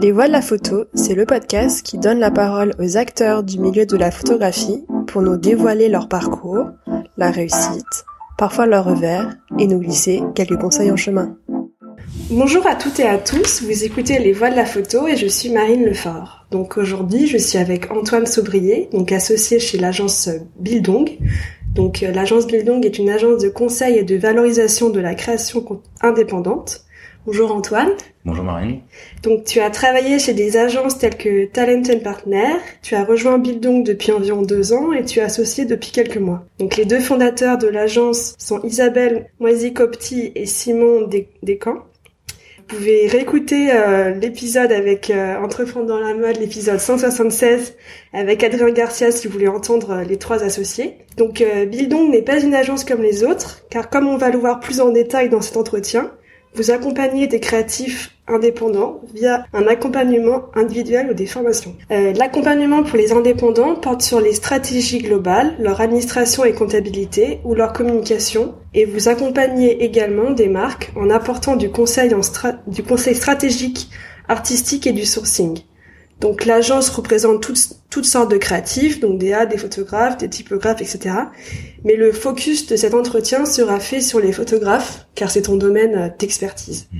Les Voix de la photo, c'est le podcast qui donne la parole aux acteurs du milieu de la photographie pour nous dévoiler leur parcours, la réussite, parfois leur revers, et nous glisser quelques conseils en chemin. Bonjour à toutes et à tous, vous écoutez Les Voix de la photo et je suis Marine Lefort. Donc aujourd'hui, je suis avec Antoine Saubrier, donc associé chez l'agence Bildong. Donc euh, l'agence Bildong est une agence de conseil et de valorisation de la création indépendante. Bonjour Antoine. Bonjour Marine. Donc tu as travaillé chez des agences telles que Talent Partner, tu as rejoint Bildong depuis environ deux ans et tu es associé depuis quelques mois. Donc les deux fondateurs de l'agence sont Isabelle Moisy-Copti et Simon Descamps. Vous pouvez réécouter euh, l'épisode avec euh, Entreprendre dans la mode, l'épisode 176 avec Adrien Garcia si vous voulez entendre euh, les trois associés. Donc Bildong n'est pas une agence comme les autres, car comme on va le voir plus en détail dans cet entretien, vous accompagnez des créatifs indépendants via un accompagnement individuel ou des formations. Euh, L'accompagnement pour les indépendants porte sur les stratégies globales, leur administration et comptabilité ou leur communication et vous accompagnez également des marques en apportant du conseil, en du conseil stratégique, artistique et du sourcing. Donc l'agence représente toutes, toutes sortes de créatifs, donc des A, des photographes, des typographes, etc. Mais le focus de cet entretien sera fait sur les photographes, car c'est ton domaine euh, d'expertise. Mmh.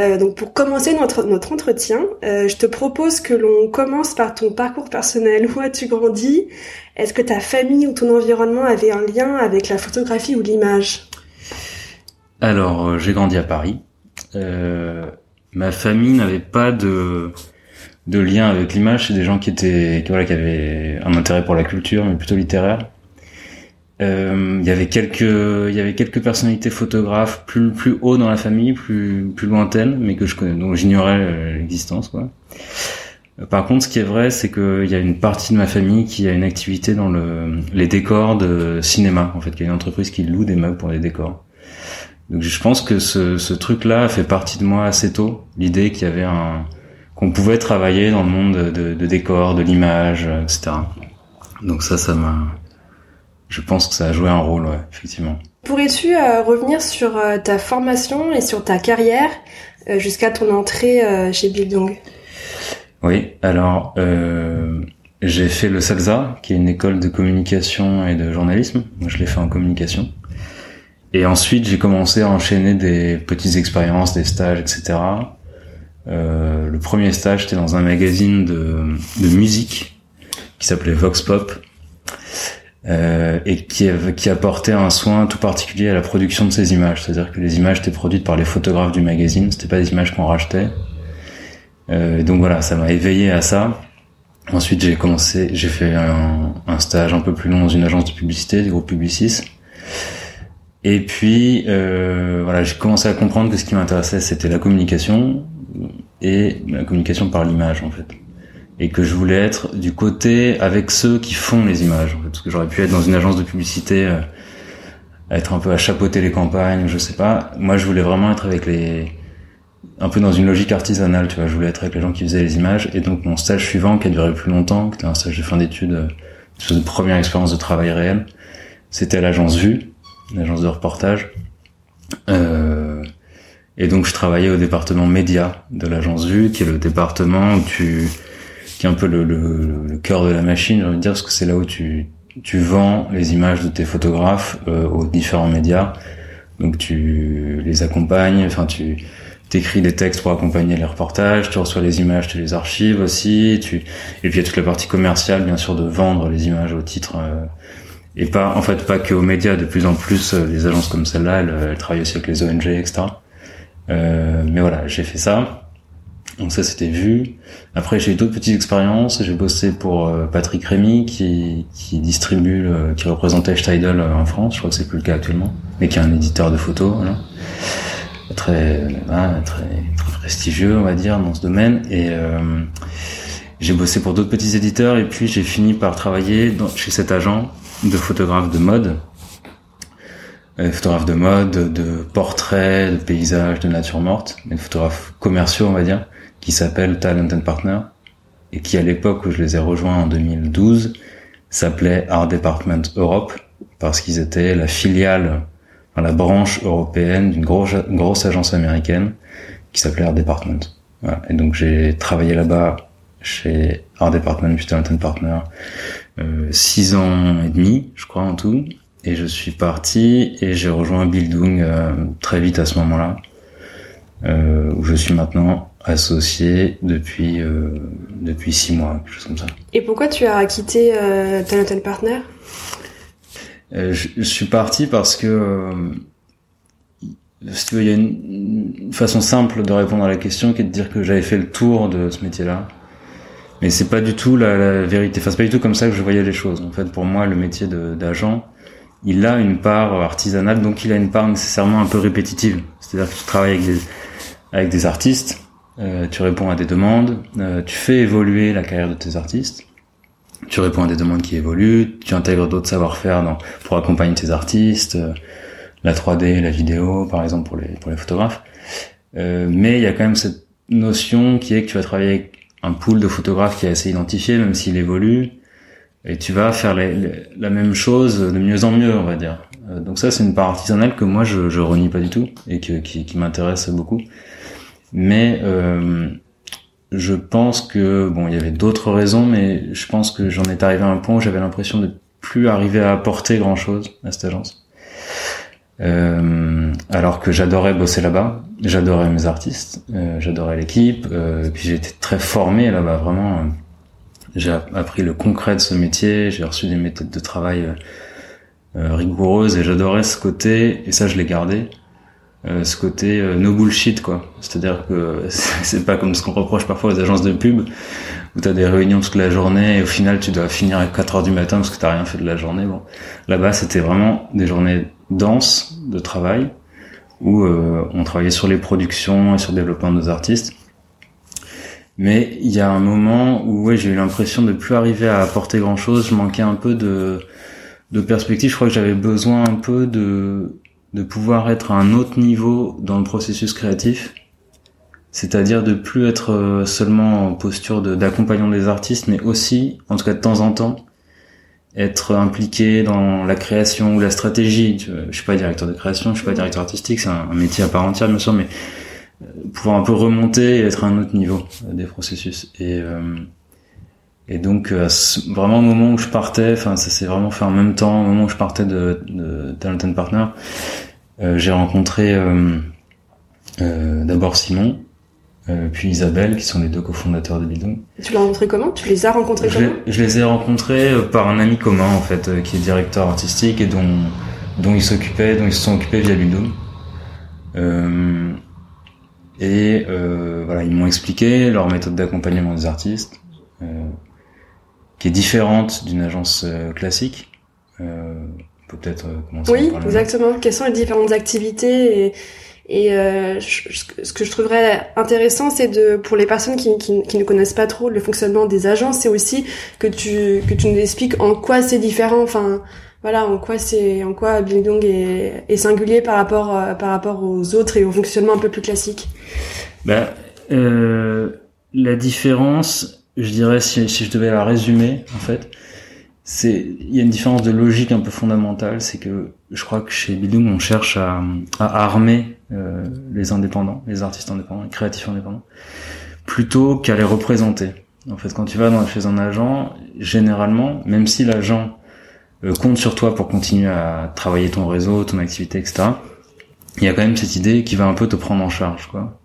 Euh, donc pour commencer notre, notre entretien, euh, je te propose que l'on commence par ton parcours personnel. Où as-tu grandi? Est-ce que ta famille ou ton environnement avait un lien avec la photographie ou l'image? Alors j'ai grandi à Paris. ma famille n'avait pas de de lien avec l'image, c'est des gens qui étaient, voilà, qui avaient un intérêt pour la culture, mais plutôt littéraire. Euh, il y avait quelques, il y avait quelques personnalités photographes plus plus haut dans la famille, plus plus lointaines, mais que je connais, donc j'ignorais euh, l'existence, quoi. Par contre, ce qui est vrai, c'est qu'il y a une partie de ma famille qui a une activité dans le, les décors de cinéma, en fait, qui a une entreprise qui loue des meubles pour les décors. Donc je pense que ce, ce truc-là fait partie de moi assez tôt, l'idée qu'il y avait un, qu'on pouvait travailler dans le monde de, de décor, de l'image, etc. Donc ça, ça m'a, je pense que ça a joué un rôle, ouais, effectivement. Pourrais-tu euh, revenir sur euh, ta formation et sur ta carrière euh, jusqu'à ton entrée chez Bildung Oui, alors j'ai fait le CELSA, qui est une école de communication et de journalisme. Moi, je l'ai fait en communication. Et ensuite, j'ai commencé à enchaîner des petites expériences, des stages, etc. Euh, le premier stage, c'était dans un magazine de, de musique qui s'appelait Vox Pop euh, et qui, qui apportait un soin tout particulier à la production de ces images. C'est-à-dire que les images étaient produites par les photographes du magazine, c'était pas des images qu'on rachetait. Euh, donc voilà, ça m'a éveillé à ça. Ensuite, j'ai commencé, j'ai fait un, stage un peu plus long dans une agence de publicité, du groupe Publicis. Et puis, euh, voilà, j'ai commencé à comprendre que ce qui m'intéressait, c'était la communication et la communication par l'image en fait. Et que je voulais être du côté avec ceux qui font les images en fait. parce que j'aurais pu être dans une agence de publicité euh, être un peu à chapeauter les campagnes je sais pas. Moi je voulais vraiment être avec les un peu dans une logique artisanale tu vois. Je voulais être avec les gens qui faisaient les images. Et donc mon stage suivant qui a duré plus longtemps qui était un stage de fin d'études euh, une première expérience de travail réel c'était à l'agence Vue l'agence de reportage. Euh, et donc je travaillais au département média de l'agence Vue, qui est le département où tu, qui est un peu le, le, le cœur de la machine, j'ai envie de dire, parce que c'est là où tu, tu vends les images de tes photographes euh, aux différents médias. Donc tu les accompagnes, enfin tu t'écris des textes pour accompagner les reportages, tu reçois les images, tu les archives aussi, tu et puis il y a toute la partie commerciale bien sûr de vendre les images au titre euh, et pas en fait pas que aux médias, de plus en plus euh, les agences comme celle-là, elles, elles, travaillent aussi avec les ONG etc. Euh, mais voilà, j'ai fait ça. Donc ça c'était vu. Après j'ai eu d'autres petites expériences. J'ai bossé pour euh, Patrick Rémy qui, qui distribue, qui représentait Steidel euh, en France. Je crois que c'est plus le cas actuellement, mais qui est un éditeur de photos. Voilà. Très, très, très prestigieux on va dire dans ce domaine. Et euh, j'ai bossé pour d'autres petits éditeurs et puis j'ai fini par travailler dans, chez cet agent de photographe de mode euh, photographes de mode, de portraits, de paysages, de nature morte, des photographes commerciaux, on va dire, qui s'appellent Talent and Partner, et qui à l'époque où je les ai rejoints en 2012 s'appelait Art Department Europe, parce qu'ils étaient la filiale, enfin, la branche européenne d'une grosse, grosse agence américaine qui s'appelait Art Department. Voilà. Et donc j'ai travaillé là-bas chez Art Department puis Talent Partner euh, six ans et demi, je crois en tout. Et je suis parti et j'ai rejoint Bildung euh, très vite à ce moment-là, euh, où je suis maintenant associé depuis euh, depuis six mois, quelque chose comme ça. Et pourquoi tu as quitté euh, Talent Partner euh, je, je, suis parti parce que euh, il y a une, façon simple de répondre à la question qui est de dire que j'avais fait le tour de ce métier-là. Mais c'est pas du tout la, la, vérité. Enfin, c'est pas du tout comme ça que je voyais les choses. En fait, pour moi, le métier d'agent, il a une part artisanale, donc il a une part nécessairement un peu répétitive. C'est-à-dire que tu travailles avec des, avec des artistes, euh, tu réponds à des demandes, euh, tu fais évoluer la carrière de tes artistes, tu réponds à des demandes qui évoluent, tu intègres d'autres savoir-faire pour accompagner tes artistes, euh, la 3D, la vidéo, par exemple pour les pour les photographes. Euh, mais il y a quand même cette notion qui est que tu vas travailler avec un pool de photographes qui est assez identifié, même s'il évolue, et tu vas faire la même chose de mieux en mieux, on va dire. Euh, donc ça, c'est une part artisanale que moi je, je renie pas du tout et qui, m'intéresse beaucoup. Mais euh, je pense que bon, il y avait d'autres raisons, mais je pense que j'en étais arrivé à un point où j'avais l'impression de plus arriver à apporter grand chose à cette agence. Euh, alors que j'adorais bosser là-bas, j'adorais mes artistes, euh, j'adorais l'équipe, euh, puis été très formé là-bas, vraiment. Euh, j'ai appris le concret de ce métier, j'ai reçu des méthodes de travail euh, rigoureuses et j'adorais ce côté, et ça je l'ai gardé, ce côté no bullshit quoi. C'est-à-dire que c'est pas comme ce qu'on reproche parfois aux agences de pub, où t'as des réunions toute la journée et au final tu dois finir à 4 heures du matin parce que t'as rien fait de la journée. Bon, là-bas c'était vraiment des journées denses de travail où euh, on travaillait sur les productions et sur le développement de nos artistes. Mais il y a un moment où ouais, j'ai eu l'impression de plus arriver à apporter grand chose. Je manquais un peu de, de perspective. Je crois que j'avais besoin un peu de, de pouvoir être à un autre niveau dans le processus créatif. C'est-à-dire de plus être seulement en posture d'accompagnant des artistes, mais aussi, en tout cas de temps en temps, être impliqué dans la création ou la stratégie. Je suis pas directeur de création, je suis pas directeur artistique, c'est un, métier à part entière bien sûr, mais euh, pouvoir un peu remonter et être à un autre niveau euh, des processus. Et euh, et donc vraiment au moment où je partais, enfin ça s'est vraiment fait en même temps, au moment où je partais de, de Talent Partner, j'ai rencontré d'abord Simon, euh, puis Isabelle, qui sont les deux cofondateurs de Bidon. Tu l'as rencontré comment? Tu les as rencontrés je comment? Je les ai rencontrés euh, par un ami commun en fait, euh, qui est directeur artistique et dont dont ils s'occupaient, dont ils se sont occupés via Bidon. Euh, et euh, voilà, ils m'ont expliqué leur méthode d'accompagnement des artistes, qui est différente d'une agence classique. Peut-être commencer Oui, exactement. Quelles sont les différentes activités et et euh, ce que je trouverais intéressant, c'est de pour les personnes qui, qui, qui, ne connaissent pas trop le fonctionnement des agences, c'est aussi que tu que tu nous expliques en quoi c'est différent. Enfin, voilà, en quoi c'est en quoi est, est singulier par rapport euh, par rapport aux autres et au fonctionnement un peu plus classique. Ben, euh, la différence, je dirais, si, si je devais la résumer, en fait, c'est il y a une différence de logique un peu fondamentale, c'est que je crois que chez Bildung on cherche à, à armer euh, les indépendants, les artistes indépendants, les créatifs indépendants, plutôt qu'à les représenter. En fait, quand tu vas dans, chez un agent, généralement, même si l'agent compte sur toi pour continuer à travailler ton réseau, ton activité, etc., il y a quand même cette idée qui va un peu te prendre en charge, quoi.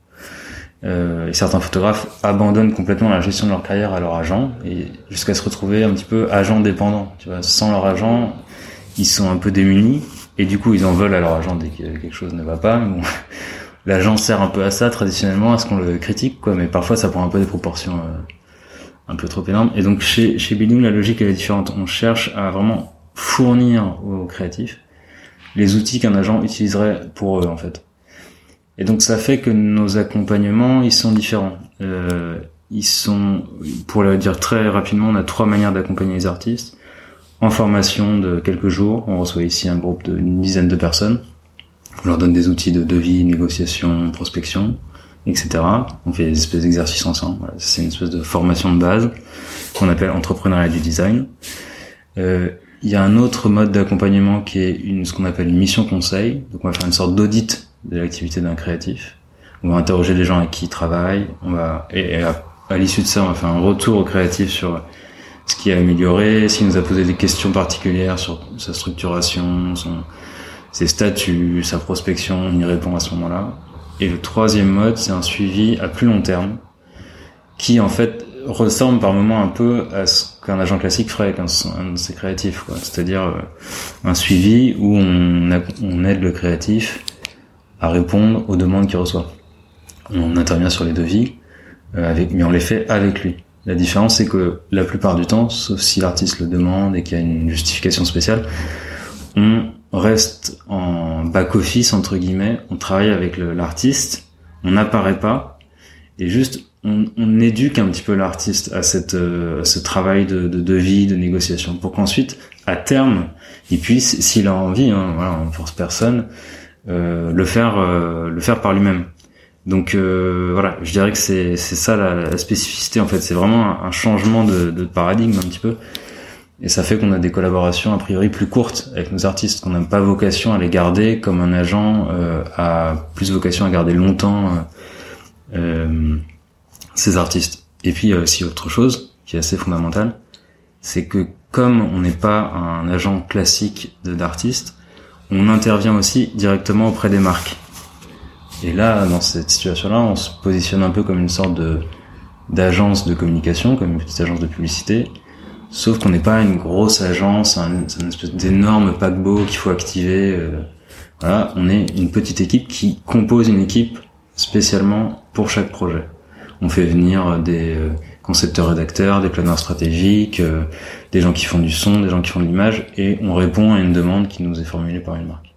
Euh, et certains photographes abandonnent complètement la gestion de leur carrière à leur agent et jusqu'à se retrouver un petit peu agent dépendant. Tu vois, sans leur agent, ils sont un peu démunis et du coup ils en veulent à leur agent dès que quelque chose ne va pas. Bon, l'agent sert un peu à ça traditionnellement, à ce qu'on le critique, quoi. Mais parfois ça prend un peu des proportions euh, un peu trop énormes. Et donc chez chez Billing, la logique elle est différente. On cherche à vraiment fournir aux créatifs les outils qu'un agent utiliserait pour eux en fait. Et donc ça fait que nos accompagnements, ils sont différents. Euh, ils sont, pour le dire très rapidement, on a trois manières d'accompagner les artistes. En formation de quelques jours, on reçoit ici un groupe d'une dizaine de personnes. On leur donne des outils de devis, négociation, prospection, etc. On fait des espèces d'exercices ensemble. C'est une espèce de formation de base qu'on appelle entrepreneuriat du design. Euh, il y a un autre mode d'accompagnement qui est une, ce qu'on appelle une mission conseil. Donc on va faire une sorte d'audit de l'activité d'un créatif on va interroger les gens avec qui ils travaillent, on va et, à, l'issue de ça, on va faire un retour au créatif sur ce qui a amélioré, s'il nous a posé des questions particulières sur sa structuration, son, ses statuts, sa prospection, on y répond à ce moment-là. Et le troisième mode, c'est un suivi à plus long terme, qui en fait ressemble par moment un peu à ce qu'un agent classique ferait avec un, de ses créatifs, C'est-à-dire euh, un suivi où on, aide le créatif à répondre aux demandes qu'il reçoit. On intervient sur les devis, euh, mais on les fait avec lui. La différence, c'est que la plupart du temps, sauf si l'artiste le demande et qu'il y a une justification spéciale, on reste en back-office, entre guillemets, on travaille avec l'artiste, on n'apparaît pas, et juste on, on, éduque un petit peu l'artiste à cette euh, ce travail de, de devis, de négociation, pour qu'ensuite, à terme, il puisse, s'il a envie, hein, voilà, on force personne, euh, le faire euh, le faire par lui-même. Donc euh, voilà, je dirais que c'est c'est ça la, spécificité en fait, c'est vraiment un, changement de, de, paradigme un petit peu. Et ça fait qu'on a des collaborations a priori plus courtes avec nos artistes, qu'on n'a pas vocation à les garder comme un agent euh, a plus vocation à garder longtemps euh, ces artistes. Et puis il y a aussi autre chose qui est assez fondamentale, c'est que comme on n'est pas un agent classique d'artiste, on intervient aussi directement auprès des marques. Et là, dans cette situation-là, on se positionne un peu comme une sorte de d'agence de communication, comme une petite agence de publicité, sauf qu'on n'est pas une grosse agence, un, une espèce d'énorme paquebot qu'il faut activer. Euh, voilà, on est une petite équipe qui compose une équipe spécialement pour chaque projet. On fait venir des euh, concepteurs rédacteurs, des planeurs stratégiques, euh, des gens qui font du son, des gens qui font de l'image, et on répond à une demande qui nous est formulée par une marque.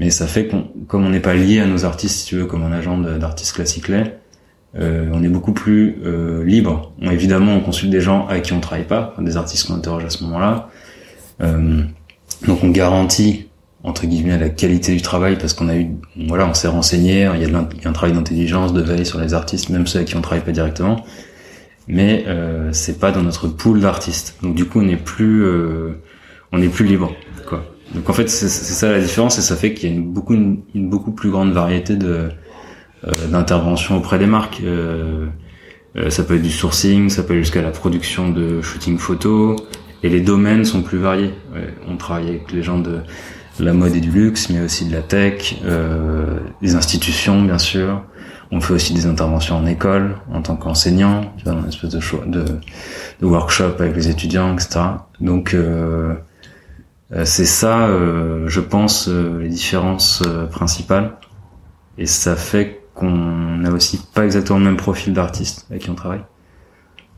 Mais ça fait qu'on, comme on n'est pas lié à nos artistes, si tu veux, comme un agent d'artistes classiques l'est, euh, on est beaucoup plus euh, libre. On, évidemment, on consulte des gens avec qui on travaille pas, des artistes qu'on interroge à ce moment-là. Euh, donc on garantit entre guillemets la qualité du travail parce qu'on a eu, voilà, on s'est renseigné. Il y, a un travail d'intelligence, de veille sur les artistes, même ceux avec qui on travaille pas directement. Mais euh, c'est pas dans notre pool d'artistes. Donc du coup, on est plus, euh, on est plus libre, quoi. Donc en fait, c'est ça la différence et ça fait qu'il y a une beaucoup une, beaucoup plus grande variété de euh, d'interventions auprès des marques. Euh, euh, ça peut être du sourcing, ça peut aller jusqu'à la production de shooting photo et les domaines sont plus variés. on travaille avec les gens de la mode et du luxe, mais aussi de la tech, euh, des institutions bien sûr. On fait aussi des interventions en école en tant qu'enseignant, dans une espèce de, de, workshop avec les étudiants, etc. Donc euh, euh, c'est ça, euh, je pense, les différences principales. Et ça fait qu'on n'a aussi pas exactement le même profil d'artistes avec qui on travaille.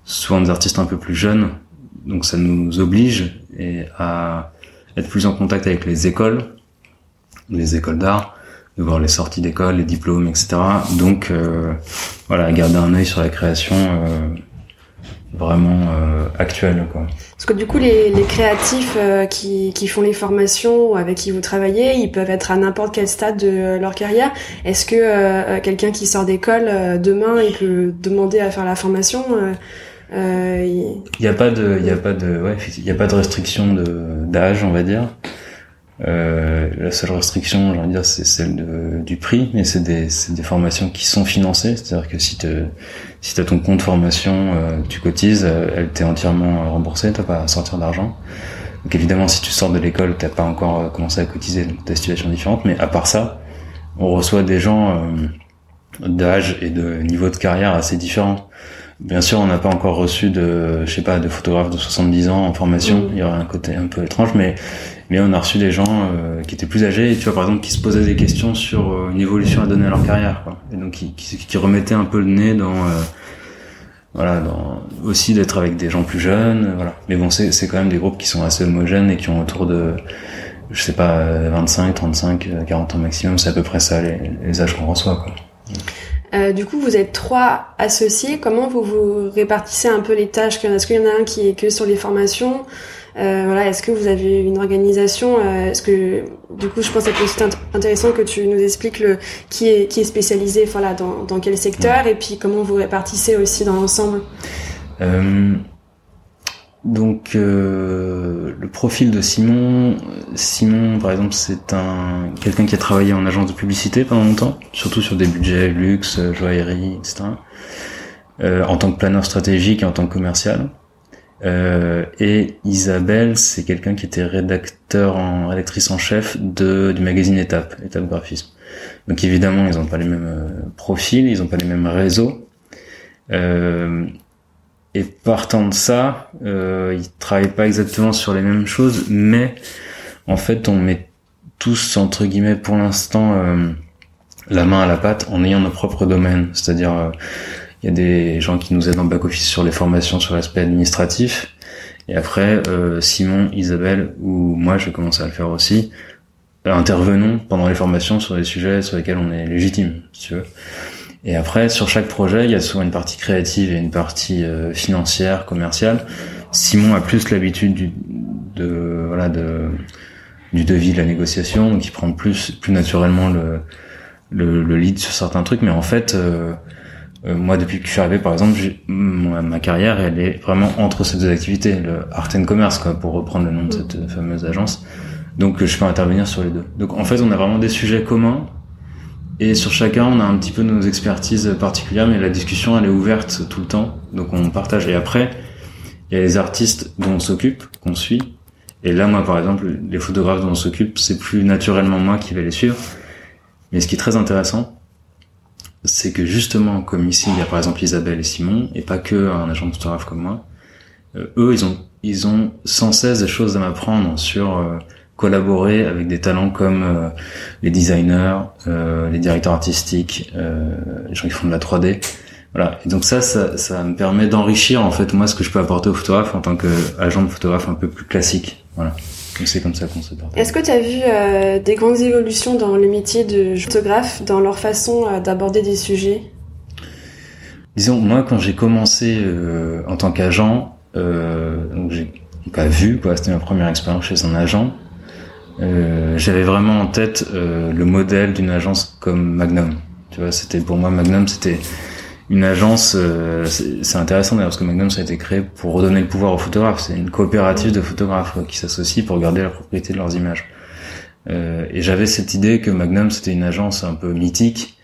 Souvent des artistes un peu plus jeunes, donc ça nous oblige et à être plus en contact avec les écoles, les écoles d'art, de voir les sorties d'école, les diplômes, etc. Donc voilà, garder un œil sur la création vraiment euh, actuelle. Quoi. Parce que du coup, les, les créatifs euh, qui, qui font les formations avec qui vous travaillez, ils peuvent être à n'importe quel stade de leur carrière. Est-ce que euh, quelqu'un qui sort d'école demain, il peut demander à faire la formation il n'y a pas de, il y a pas de, ouais, il y a pas de restriction de d'âge, on va dire. Euh, la seule restriction, j'ai envie de dire, c'est celle de, du prix, mais c'est des, des formations qui sont financées, c'est-à-dire que si tu si as ton compte formation, euh, tu cotises, euh, elle t'est entièrement remboursée, t'as pas à sortir d'argent. Donc évidemment, si tu sors de l'école, t'as pas encore euh, commencé à cotiser, donc ta situation différente, mais à part ça, on reçoit des gens d'âge et de niveau de carrière assez différents. Bien sûr, on n'a pas encore reçu de, je sais pas, de photographes de 70 ans en formation. Mmh. Il y aurait un côté un peu étrange, mais mais on a reçu des gens euh, qui étaient plus âgés, tu vois, par exemple, qui se posaient des questions sur euh, une évolution à donner à leur carrière, quoi. Et donc qui, qui, qui remettaient un peu le nez dans, euh, voilà, dans, aussi d'être avec des gens plus jeunes, voilà. Mais bon, c'est c'est quand même des groupes qui sont assez homogènes et qui ont autour de, je sais pas, 25, 35, 40 ans maximum, c'est à peu près ça les, les âges qu'on reçoit, quoi. Euh, du coup, vous êtes trois associés. Comment vous vous répartissez un peu les tâches? Est-ce qu'il y en a un qui est que sur les formations euh, voilà, est-ce que vous avez une organisation euh, Est-ce que du coup, je pense que c'est intéressant que tu nous expliques le qui est qui est spécialisé, voilà, dans, dans quel secteur et puis comment vous répartissez aussi dans l'ensemble. Euh, donc euh, le profil de Simon, Simon par exemple c'est un quelqu'un qui a travaillé en agence de publicité pendant longtemps, surtout sur des budgets luxe, joaillerie, etc. Euh, en tant que planeur stratégique et en tant que commercial. Euh, et Isabelle, c'est quelqu'un qui était rédacteur en rédactrice en chef de du magazine Étape, Étape Graphisme. Donc évidemment, ils n'ont pas les mêmes euh, profils, ils n'ont pas les mêmes réseaux. Euh, et partant de ça, euh, ils travaillent pas exactement sur les mêmes choses, mais en fait, on met tous entre guillemets pour l'instant euh, la main à la pâte en ayant nos propres domaines. C'est-à-dire, euh, il y a des gens qui nous aident en back office sur les formations, sur l'aspect administratif. Et après, euh, Simon, Isabelle ou moi, je vais commencer à le faire aussi. intervenons pendant les formations sur des sujets sur lesquels on est légitime, si tu veux. Et après, sur chaque projet, il y a souvent une partie créative et une partie euh, financière, commerciale. Simon a plus l'habitude du, de, voilà, de, du devis, de la négociation, donc il prend plus, plus naturellement le, le, le lead sur certains trucs. Mais en fait, euh, euh moi, depuis que je suis arrivé, par exemple, ma, ma, carrière, elle est vraiment entre ces deux activités, le art and commerce, quoi, pour reprendre le nom de cette fameuse agence. Donc, je peux intervenir sur les deux. Donc, en fait, on a vraiment des sujets communs et sur chacun, on a un petit peu nos expertises particulières, mais la discussion, elle est ouverte tout le temps. Donc on partage. Et après, il y a les artistes dont on s'occupe, qu'on suit. Et là, moi, par exemple, les photographes dont on s'occupe, c'est plus naturellement moi qui vais les suivre. Mais ce qui est très intéressant, c'est que justement, comme ici, il y a par exemple Isabelle et Simon, et pas que un agent de photographe comme moi, euh, eux, ils ont, ils ont sans cesse des choses à m'apprendre sur euh, collaborer avec des talents comme euh, les designers, euh, les directeurs artistiques, euh, les gens qui font de la 3D. Voilà. Et donc ça, ça, ça me permet d'enrichir en fait moi ce que je peux apporter au photographe en tant qu'agent de photographe un peu plus classique. Voilà. C'est comme ça qu'on se partage. Est-ce que tu as vu euh, des grandes évolutions dans le métier de photographe, dans leur façon euh, d'aborder des sujets? Disons, moi, quand j'ai commencé euh, en tant qu'agent, donc j'ai pas vu, quoi, c'était ma première expérience chez un agent, euh, j'avais vraiment en tête euh, le modèle d'une agence comme Magnum. Tu vois, c'était pour moi Magnum, c'était une agence. Euh, c'est intéressant d'ailleurs parce que Magnum ça a été créé pour redonner le pouvoir aux photographes. C'est une coopérative de photographes qui s'associent pour garder la propriété de leurs images. et j'avais cette idée que Magnum c'était une agence un peu mythique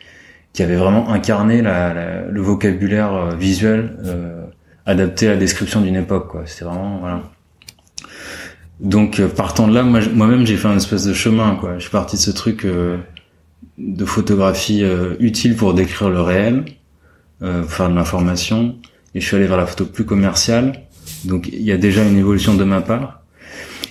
qui avait vraiment incarné la, la, le vocabulaire visuel adapté à la description d'une époque. C'était vraiment voilà. Donc euh, partant de là, moi-même j'ai fait un espèce de chemin. Quoi. Je suis parti de ce truc euh, de photographie euh, utile pour décrire le réel, pour faire de l'information, et je suis allé vers la photo plus commerciale. Donc il y a déjà une évolution de ma part.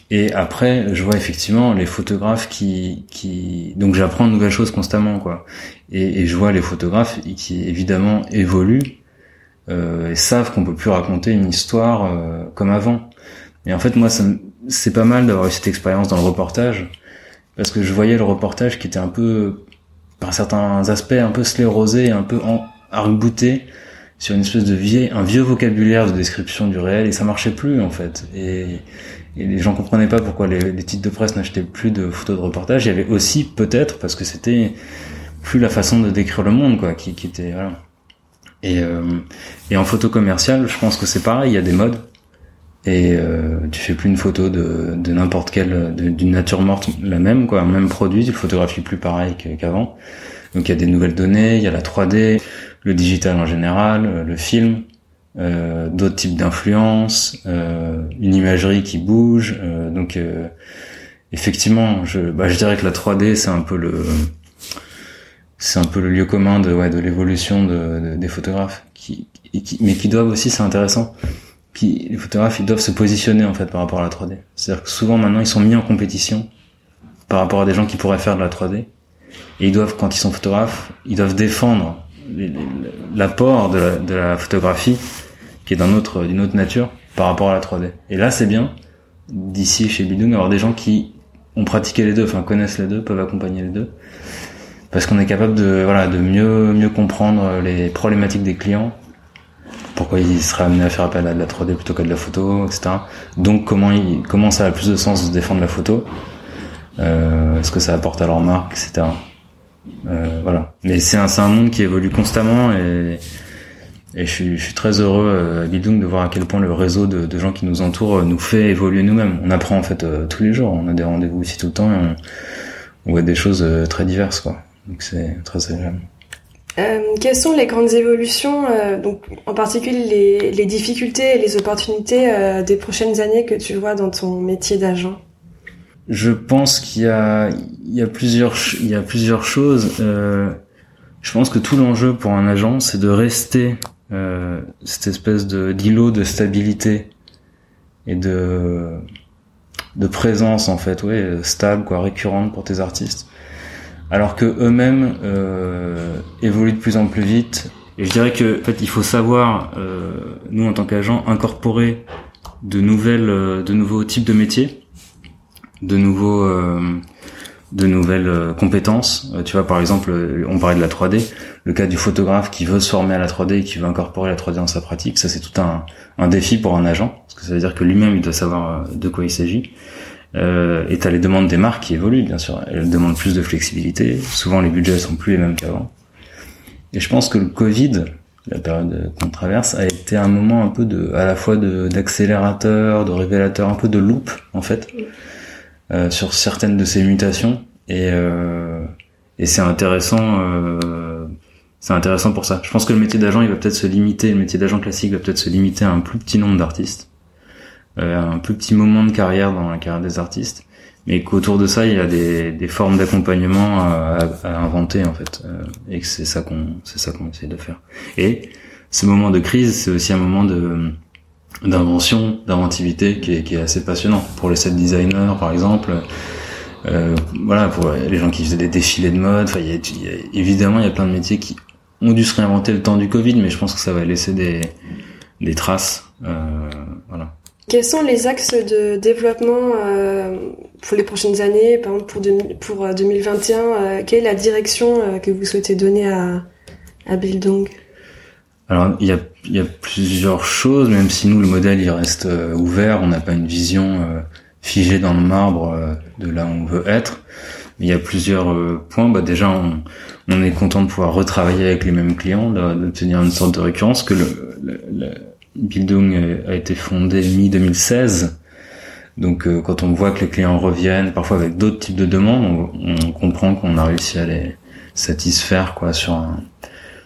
Et après, je vois effectivement les photographes qui, qui... donc j'apprends de nouvelles choses constamment, quoi. Et, et je vois les photographes qui évidemment évoluent euh, et savent qu'on peut plus raconter une histoire euh, comme avant. Et en fait, moi, ça, c'est pas mal d'avoir eu cette expérience dans le reportage parce que je voyais le reportage qui était un peu par certains aspects un peu sclérosé un peu arc-bouté sur une espèce de vieille, un vieux vocabulaire de description du réel et ça marchait plus en fait. Et, et les gens comprenaient pas pourquoi les, les titres de presse n'achetaient plus de photos de reportage. Il y avait aussi peut-être parce que c'était plus la façon de décrire le monde quoi qui, qui était voilà. Et, euh, et en photo commerciale je pense que c'est pareil il y a des modes et euh, tu fais plus une photo de, de n'importe quelle d'une nature morte la même quoi. Un même produit tu photographies plus pareil qu'avant. Donc il y a des nouvelles données il y a la 3D le digital en général euh, le film euh, d'autres types d'influences euh, une imagerie qui bouge euh, donc euh, effectivement je bah, je dirais que la 3D c'est un peu le c'est un peu le lieu commun de ouais de l'évolution de, de, des photographes qui, qui mais qui doivent aussi c'est intéressant puis les photographes, ils doivent se positionner en fait par rapport à la 3D. C'est-à-dire que souvent maintenant, ils sont mis en compétition par rapport à des gens qui pourraient faire de la 3D. Et ils doivent, quand ils sont photographes, ils doivent défendre l'apport de, la, de la photographie qui est d'une autre, d'une autre nature par rapport à la 3D. Et là, c'est bien d'ici chez Bidung avoir des gens qui ont pratiqué les deux, enfin connaissent les deux, peuvent accompagner les deux, parce qu'on est capable de voilà de mieux mieux comprendre les problématiques des clients pourquoi il serait amené à faire appel à de la 3D plutôt qu'à de la photo, etc. Donc comment comment ça a plus de sens de défendre la photo? Euh, Est-ce que ça apporte à leur marque, etc. Euh, voilà. Mais c'est un, un monde qui évolue constamment et, je suis, très heureux euh, à Bildung de voir à quel point le réseau de, gens qui nous entourent euh, nous fait évoluer nous-mêmes. On apprend en fait tous les jours. On a des rendez-vous ici tout le temps et on, voit des choses très diverses. Donc c'est très agréable. Euh, quelles sont les grandes évolutions, euh, donc en particulier les, les, difficultés et les opportunités euh, des prochaines années que tu vois dans ton métier d'agent? Je pense qu'il y a, il y a plusieurs, il y a plusieurs choses. je pense que tout l'enjeu pour un agent, c'est de rester cette espèce de d'îlot de stabilité et de de présence en fait, ouais, stable, quoi, récurrente pour tes artistes alors que eux-mêmes euh, évoluent de plus en plus vite. Et je dirais que en fait, il faut savoir, euh, nous en tant qu'agents, incorporer de nouvelles, euh, de nouveaux types de métiers, de nouveaux, de nouvelles compétences. tu vois, par exemple, on parlait de la 3D, le cas du photographe qui veut se former à la 3D et qui veut incorporer la 3D dans sa pratique, ça c'est tout un, un défi pour un agent, parce que ça veut dire que lui-même il doit savoir de quoi il s'agit. Euh, et t'as les demandes des marques qui évoluent, bien sûr. Elles demandent plus de flexibilité. Souvent, les budgets sont plus les mêmes qu'avant. Et je pense que le Covid, la période qu'on traverse, a été un moment un peu de, à la fois d'accélérateur, de, révélateur, un peu de loupe, en fait, euh, sur certaines de ces mutations. Et, euh, et c'est intéressant, euh, c'est intéressant pour ça. Je pense que le métier d'agent, il va peut-être se limiter, le métier d'agent classique va peut-être se limiter à un plus petit nombre d'artistes un plus petit moment de carrière dans la carrière des artistes, mais qu'autour de ça il y a des, des formes d'accompagnement à, à, inventer en fait, euh, et que c'est ça qu'on c'est ça qu'on essaie de faire. Et ce moment de crise, c'est aussi un moment de d'invention, d'inventivité qui est, qui est assez passionnant pour les set designers par exemple. Euh, voilà pour les gens qui faisaient des défilés de mode. Enfin, il y, a, évidemment il y a plein de métiers qui ont dû se réinventer le temps du Covid, mais je pense que ça va laisser des des traces. Euh, voilà. Quels sont les axes de développement euh, pour les prochaines années, par exemple pour, pour 2021 euh, euh, Quelle est la direction que vous souhaitez donner à, à Bildung Alors, il y a, y a, plusieurs choses, même si nous, le modèle, il reste ouvert, on n'a pas une vision figée dans le marbre de là où on veut être. Il y a plusieurs points. Bah, déjà, on, on, est content de pouvoir retravailler avec les mêmes clients, d'obtenir une sorte de récurrence, que le, le Bildung a été fondé mi-2016. Donc euh, quand on voit que les clients reviennent, parfois avec d'autres types de demandes, on, comprend qu'on a réussi à les satisfaire quoi sur un,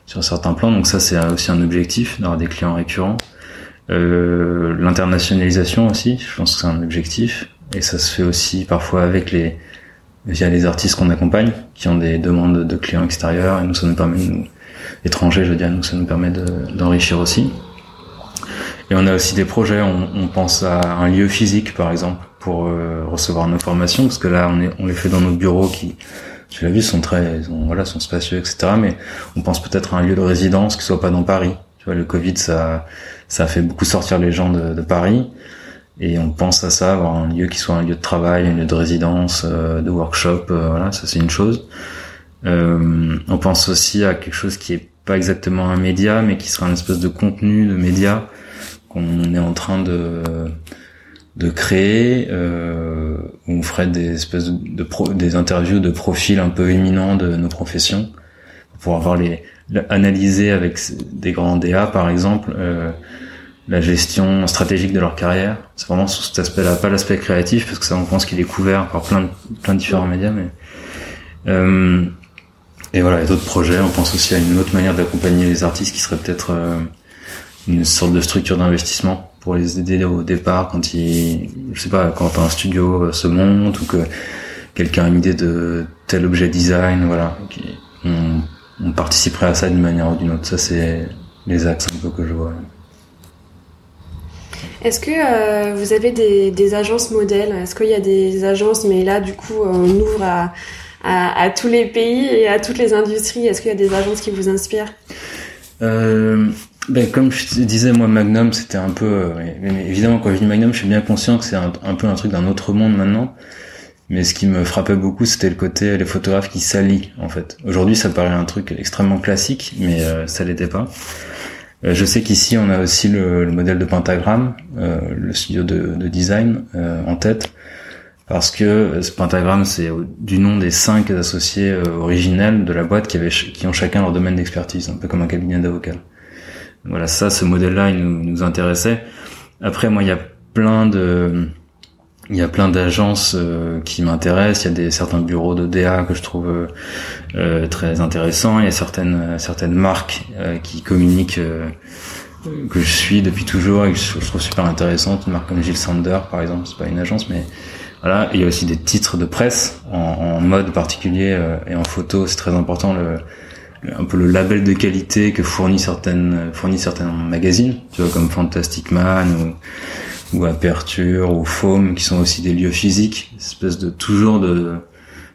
sur certains plans. Donc ça c'est aussi un objectif d'avoir des clients récurrents. Euh, L'internationalisation aussi, je pense que c'est un objectif et ça se fait aussi parfois avec les via les artistes qu'on accompagne qui ont des demandes de clients extérieurs et nous ça nous permet nous étrangers je veux dire nous ça nous permet d'enrichir aussi. Et on a aussi des projets, on, on pense à un lieu physique par exemple pour euh, recevoir nos formations, parce que là on, est, on les fait dans nos bureaux qui, tu l'as vu, sont très, sont, voilà, sont spacieux, etc. Mais on pense peut-être à un lieu de résidence qui soit pas dans Paris. Tu vois, le Covid, ça, ça a fait beaucoup sortir les gens de, de Paris. Et on pense à ça, avoir un lieu qui soit un lieu de travail, un lieu de résidence, euh, de workshop, euh, voilà, ça c'est une chose. on pense aussi à quelque chose qui est pas exactement un média, mais qui sera un espèce de contenu de média qu'on est en train de de créer euh, on ferait des espèces de, pro, des interviews de profils un peu éminents de nos professions pour avoir les, analyser avec des grands DA par exemple euh, la gestion stratégique de leur carrière. C'est vraiment sous cet aspect-là pas l'aspect créatif parce que ça on pense qu'il est couvert par plein de, plein de différents médias mais euh, et voilà, a d'autres projets. On pense aussi à une autre manière d'accompagner les artistes qui serait peut-être euh, une sorte de structure d'investissement pour les aider au départ quand ils, je sais pas, quand un studio euh, se monte ou que quelqu'un a une idée de tel objet design, voilà. On, participerait à ça d'une manière ou d'une autre. Ça, c'est les axes un peu que je vois. Est-ce que euh, vous avez des agences modèles? Est-ce qu'il y a des agences, mais là, du coup, on ouvre à, à, à tous les pays et à toutes les industries Est-ce qu'il y a des agences qui vous inspirent? Euh, ben, comme je disais, moi, Magnum, c'était un peu... Euh, évidemment, quand je dis Magnum, je suis bien conscient que c'est un, peu un truc d'un autre monde maintenant. Mais ce qui me frappait beaucoup, c'était le côté les photographes qui s'allient, en fait. Aujourd'hui, ça paraît un truc extrêmement classique, mais euh, ça l'était pas. Euh, je sais qu'ici, on a aussi le, modèle de Pentagram, le studio de, de design en tête, parce que ce Pentagram, c'est du nom des cinq associés originels de la boîte qui, avaient, qui ont chacun leur domaine d'expertise, un peu comme un cabinet d'avocats. voilà, ça, ce modèle-là, il nous, intéressait. Après, moi, il y a plein de il y a plein d'agences euh, qui m'intéressent. Il y a des certains bureaux de DA que je trouve euh, euh, très intéressants. Il y a certaines certaines marques qui communiquent que je suis depuis toujours et que je, trouve super intéressantes. Une marque comme Gilles Sander, par exemple, c'est pas une agence, mais voilà. il y a aussi des titres de presse en, en mode particulier et en photo. C'est très important le un peu le label de qualité que fournit certaines fournit certains magazines, tu vois comme Fantastic Man ou ou Aperture ou Foam qui sont aussi des lieux physiques, espèce de toujours de,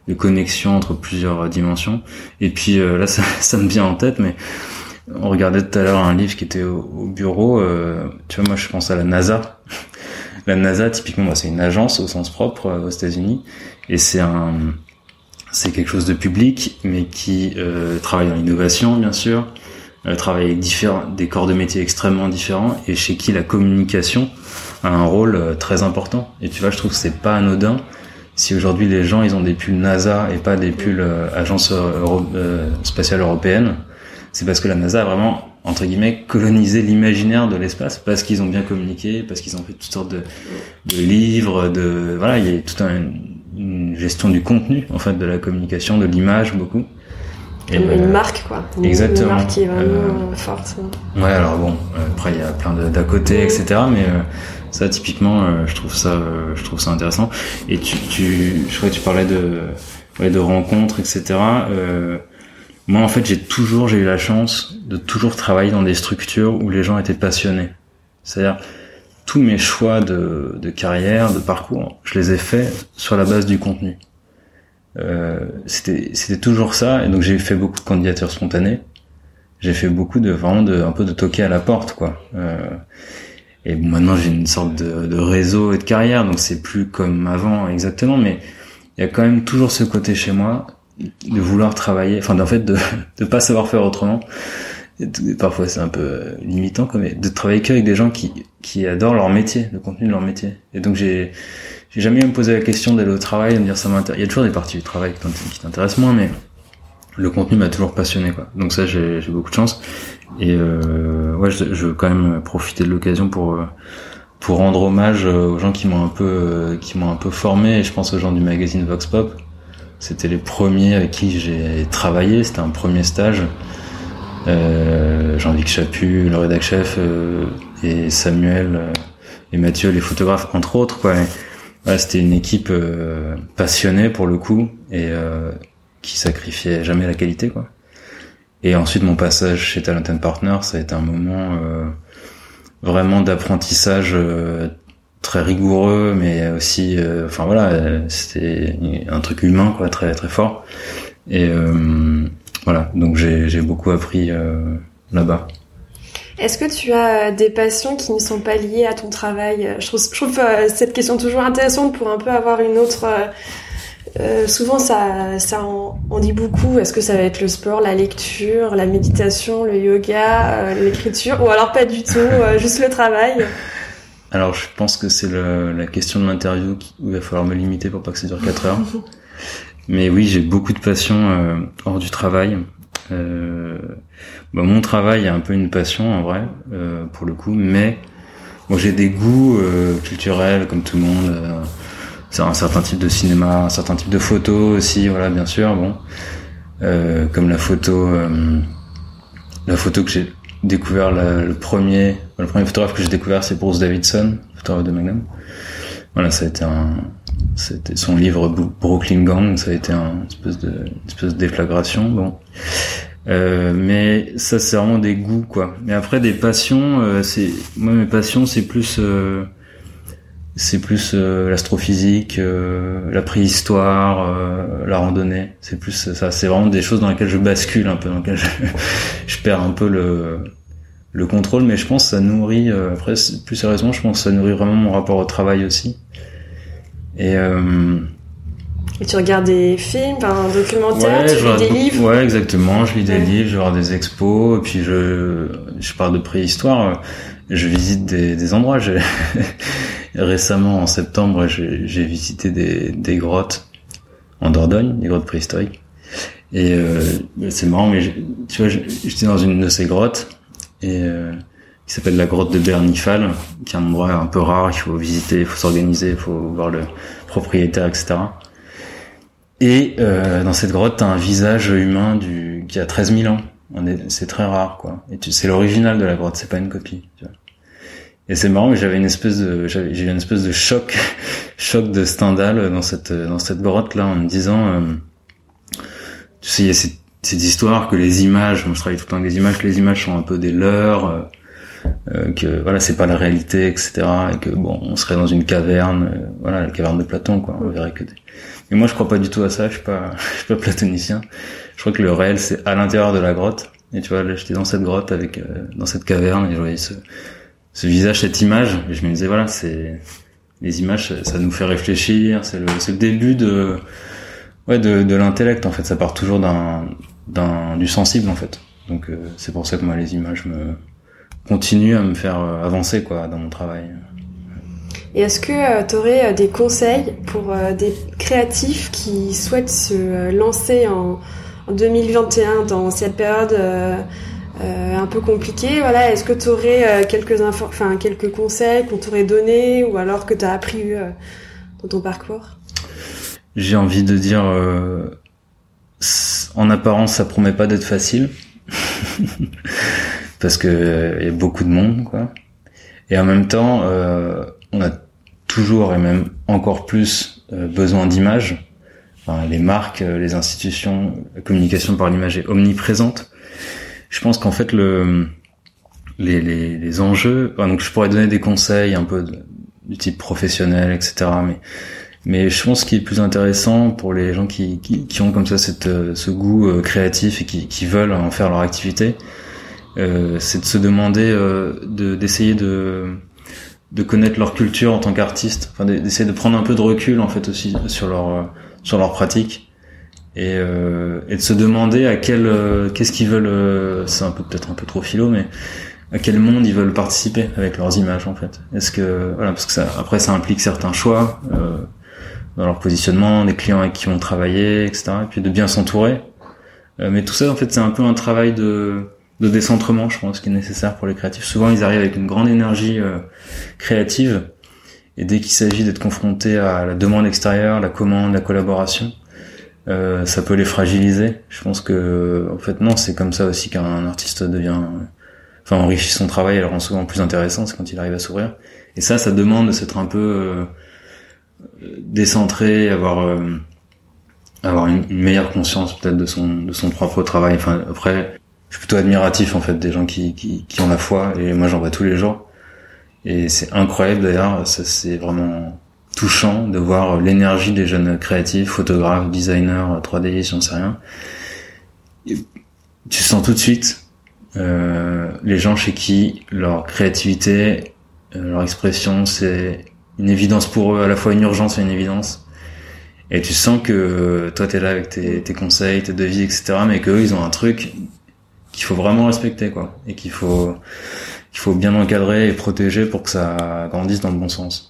de connexion entre plusieurs dimensions. Et puis euh, là, ça, ça, me vient en tête, mais on regardait tout à l'heure un livre qui était au, bureau. Euh, tu vois, moi, je pense à la NASA. La NASA, typiquement, c'est une agence au sens propre euh, aux États-Unis, et c'est un c'est quelque chose de public, mais qui travaille dans l'innovation, bien sûr, travaille avec différents, des corps de métiers extrêmement différents, et chez qui la communication a un rôle euh, très important. Et tu vois, je trouve que c'est pas anodin si aujourd'hui les gens ils ont des pulls NASA et pas des pulls euh, agence euh, spatiale européenne, c'est parce que la NASA a vraiment entre guillemets colonisé l'imaginaire de l'espace parce qu'ils ont bien communiqué, parce qu'ils ont fait toutes sortes de, de livres, de voilà, il y a toute un, une gestion du contenu en fait de la communication, de l'image beaucoup. Et une marque quoi. exactement. Une marque qui est vraiment forte. Ouais alors bon après il y a plein d'à côté etc mais ça, typiquement, euh, je trouve ça, euh, je trouve ça intéressant. Et tu, tu, je crois que tu parlais de, ouais, de rencontres, etc. Euh, moi, en fait, j'ai toujours, j'ai eu la chance de toujours travailler dans des structures où les gens étaient passionnés. C'est-à-dire, tous mes choix de, de carrière, de parcours, je les ai faits sur la base du contenu. Euh, c'était, toujours ça. Et donc, j'ai fait beaucoup de candidatures spontanées. J'ai fait beaucoup de, vraiment de, un peu de toquer à la porte, quoi. Euh, et maintenant j'ai une sorte de, de, réseau et de carrière, donc c'est plus comme avant exactement, mais il y a quand même toujours ce côté chez moi de vouloir travailler, enfin en fait de de pas savoir faire autrement. parfois c'est un peu limitant, comme de travailler qu'avec des gens qui qui adorent leur métier, le contenu de leur métier. Et donc j'ai j'ai jamais me posé la question d'aller au travail, de me dire ça m'intéresse. Il y a toujours des parties du travail qui t'intéressent moins, mais le contenu m'a toujours passionné quoi. Donc ça j'ai beaucoup de chance et euh, ouais je, je, veux quand même profiter de l'occasion pour euh, pour rendre hommage euh, aux gens qui m'ont un peu euh, qui m'ont un peu formé et je pense aux gens du magazine Vox Pop. C'était les premiers avec qui j'ai travaillé, c'était un premier stage. Euh, Jean-Luc Chaput, le rédac chef et Samuel et Mathieu les photographes entre autres quoi. C'était une équipe passionnée pour le coup et qui sacrifiait jamais la qualité quoi. Et ensuite mon passage chez Talent Partner, ça a été un moment euh, vraiment d'apprentissage euh, très rigoureux, mais aussi, euh, enfin voilà, c'était un truc humain quoi, très très fort. Et voilà, donc j'ai beaucoup appris là-bas. Est-ce que tu as des passions qui ne sont pas liées à ton travail? Je trouve, je trouve cette question toujours intéressante pour un peu avoir une autre euh, souvent, ça, ça en, dit beaucoup. Est-ce que ça va être le sport, la lecture, la méditation, le yoga, euh, l'écriture, ou alors pas du tout, euh, juste le travail? Alors, je pense que c'est la question de l'interview où il va falloir me limiter pour pas que ça dure 4 heures. Mais oui, j'ai beaucoup de passion hors du travail. Bah, mon travail est un peu une passion en vrai, pour le coup, mais moi j'ai des goûts culturels comme tout le monde c'est un certain type de cinéma, un certain type de photo aussi, voilà, bien sûr, bon, euh, comme la photo, euh, la photo que j'ai découvert le premier, le premier photographe que j'ai découvert, c'est Bruce Davidson, photographe de Magnum. Voilà, ça a été un, c'était son livre Brooklyn Gang, ça a été un espèce de, une espèce de déflagration, bon. Euh, mais ça c'est vraiment des goûts quoi. Mais après des passions, euh, c'est moi mes passions c'est plus euh, c'est plus euh, l'astrophysique, euh, la préhistoire, euh, la randonnée. C'est plus ça. C'est vraiment des choses dans lesquelles je bascule un peu, dans lesquelles je, perds un peu le, le contrôle. Mais je pense que ça nourrit. après, plus sérieusement, je pense que ça nourrit vraiment mon rapport au travail aussi. Et, et tu regardes des films, un documentaire, tu lis des livres? Ouais, exactement. Je lis des livres, je vois des expos, et puis je je parle de préhistoire. Je visite des, des endroits. récemment, en septembre, j'ai visité des, des grottes en Dordogne, des grottes préhistoriques. Et euh, c'est marrant, mais tu vois, j'étais dans une de ces grottes et qui s'appelle la grotte de Bernifal, qui est un endroit un peu rare, il faut visiter, il faut s'organiser, il faut voir le propriétaire, etc. Et dans cette grotte, t'as un visage humain du qui a 13 000 ans. C'est très rare, quoi. Et c'est l'original de la grotte, c'est pas une copie. Tu vois. Et c'est marrant, mais j'avais une espèce de, j'ai eu une espèce de choc, choc de Stendhal dans cette dans cette grotte là, en me disant, euh, tu sais, il y a cette, cette, histoire que les images, je travaille tout le temps avec les images, que les images sont un peu des leurs, euh, euh que voilà, c'est pas la réalité, etc. Et que bon, on serait dans une caverne, euh, voilà, la caverne de Platon, quoi. On verrait que des... Mais moi, je crois pas du tout à ça. Je suis pas, je suis pas platonicien. Je crois que le réel, c'est à l'intérieur de la grotte. Et tu vois, là, j'étais dans cette grotte avec, dans cette caverne, et je voyais ce ce visage, cette image. Je me disais voilà, c'est les images, ça nous fait réfléchir. C'est le, le, début de ouais de, de l'intellect en fait. Ça part toujours d'un d'un du sensible en fait. Donc euh, c'est pour ça que moi les images me continuent à me faire euh, avancer quoi dans mon travail. Et est-ce que euh, tu aurais des conseils pour des créatifs qui souhaitent se lancer en, en 2021 dans cette période euh, un peu compliqué. Voilà, est-ce que tu aurais euh, quelques enfin quelques conseils qu'on t'aurait donné ou alors que tu as appris euh, dans ton parcours? J'ai envie de dire en apparence ça promet pas d'être facile parce que il y a beaucoup de monde quoi. Et en même temps, on a toujours et même encore plus besoin d'images. Enfin, les marques, les institutions, la communication par l'image est omniprésente je pense qu'en fait le les, les, les enjeux, donc je pourrais donner des conseils un peu du type professionnel, etc. Mais mais je pense qu'il est plus intéressant pour les gens qui, qui, qui ont comme ça cette, euh, ce goût euh, créatif et qui, qui veulent en faire leur activité, euh, c'est de se demander euh, de d'essayer de de connaître leur culture en tant qu'artiste, enfin d'essayer de prendre un peu de recul en fait aussi sur leur sur leur pratique et, euh, et de se demander à quel euh, qu'est-ce qu'ils veulent euh, c'est un peu peut-être un peu trop philo mais à quel monde ils veulent participer avec leurs images en fait. Est-ce que voilà parce que ça après ça implique certains choix euh, dans leur positionnement des clients avec qui on travailler etc et puis de bien s'entourer. Euh, mais tout ça en fait c'est un peu un travail de de décentrement je pense qui est nécessaire pour les créatifs. Souvent ils arrivent avec une grande énergie créative. Et dès qu'il s'agit d'être confronté à la demande extérieure la commande la collaboration euh, ça peut les fragiliser. Je pense que, en fait, non, c'est comme ça aussi qu'un artiste devient, enfin, enrichit son travail et le rend souvent plus intéressant, c'est quand il arrive à s'ouvrir. Et ça, ça demande de s'être un peu euh, décentré, avoir euh, avoir une, meilleure conscience peut-être de son de son propre travail. Enfin, après, je suis plutôt admiratif en fait des gens qui qui, qui ont la foi et moi j'en vois tous les jours. Et c'est incroyable d'ailleurs, ça c'est vraiment touchant de voir l'énergie des jeunes créatifs, photographes, designers, 3D, j'en sais rien. tu sens tout de suite euh, les gens chez qui leur créativité, euh, leur expression, c'est une évidence pour eux, à la fois une urgence et une évidence. Et tu sens que toi t'es là avec tes, tes, conseils, tes devis, etc. Mais qu'eux ils ont un truc qu'il faut vraiment respecter, quoi, et qu'il faut qu'il faut bien encadrer et protéger pour que ça grandisse dans le bon sens.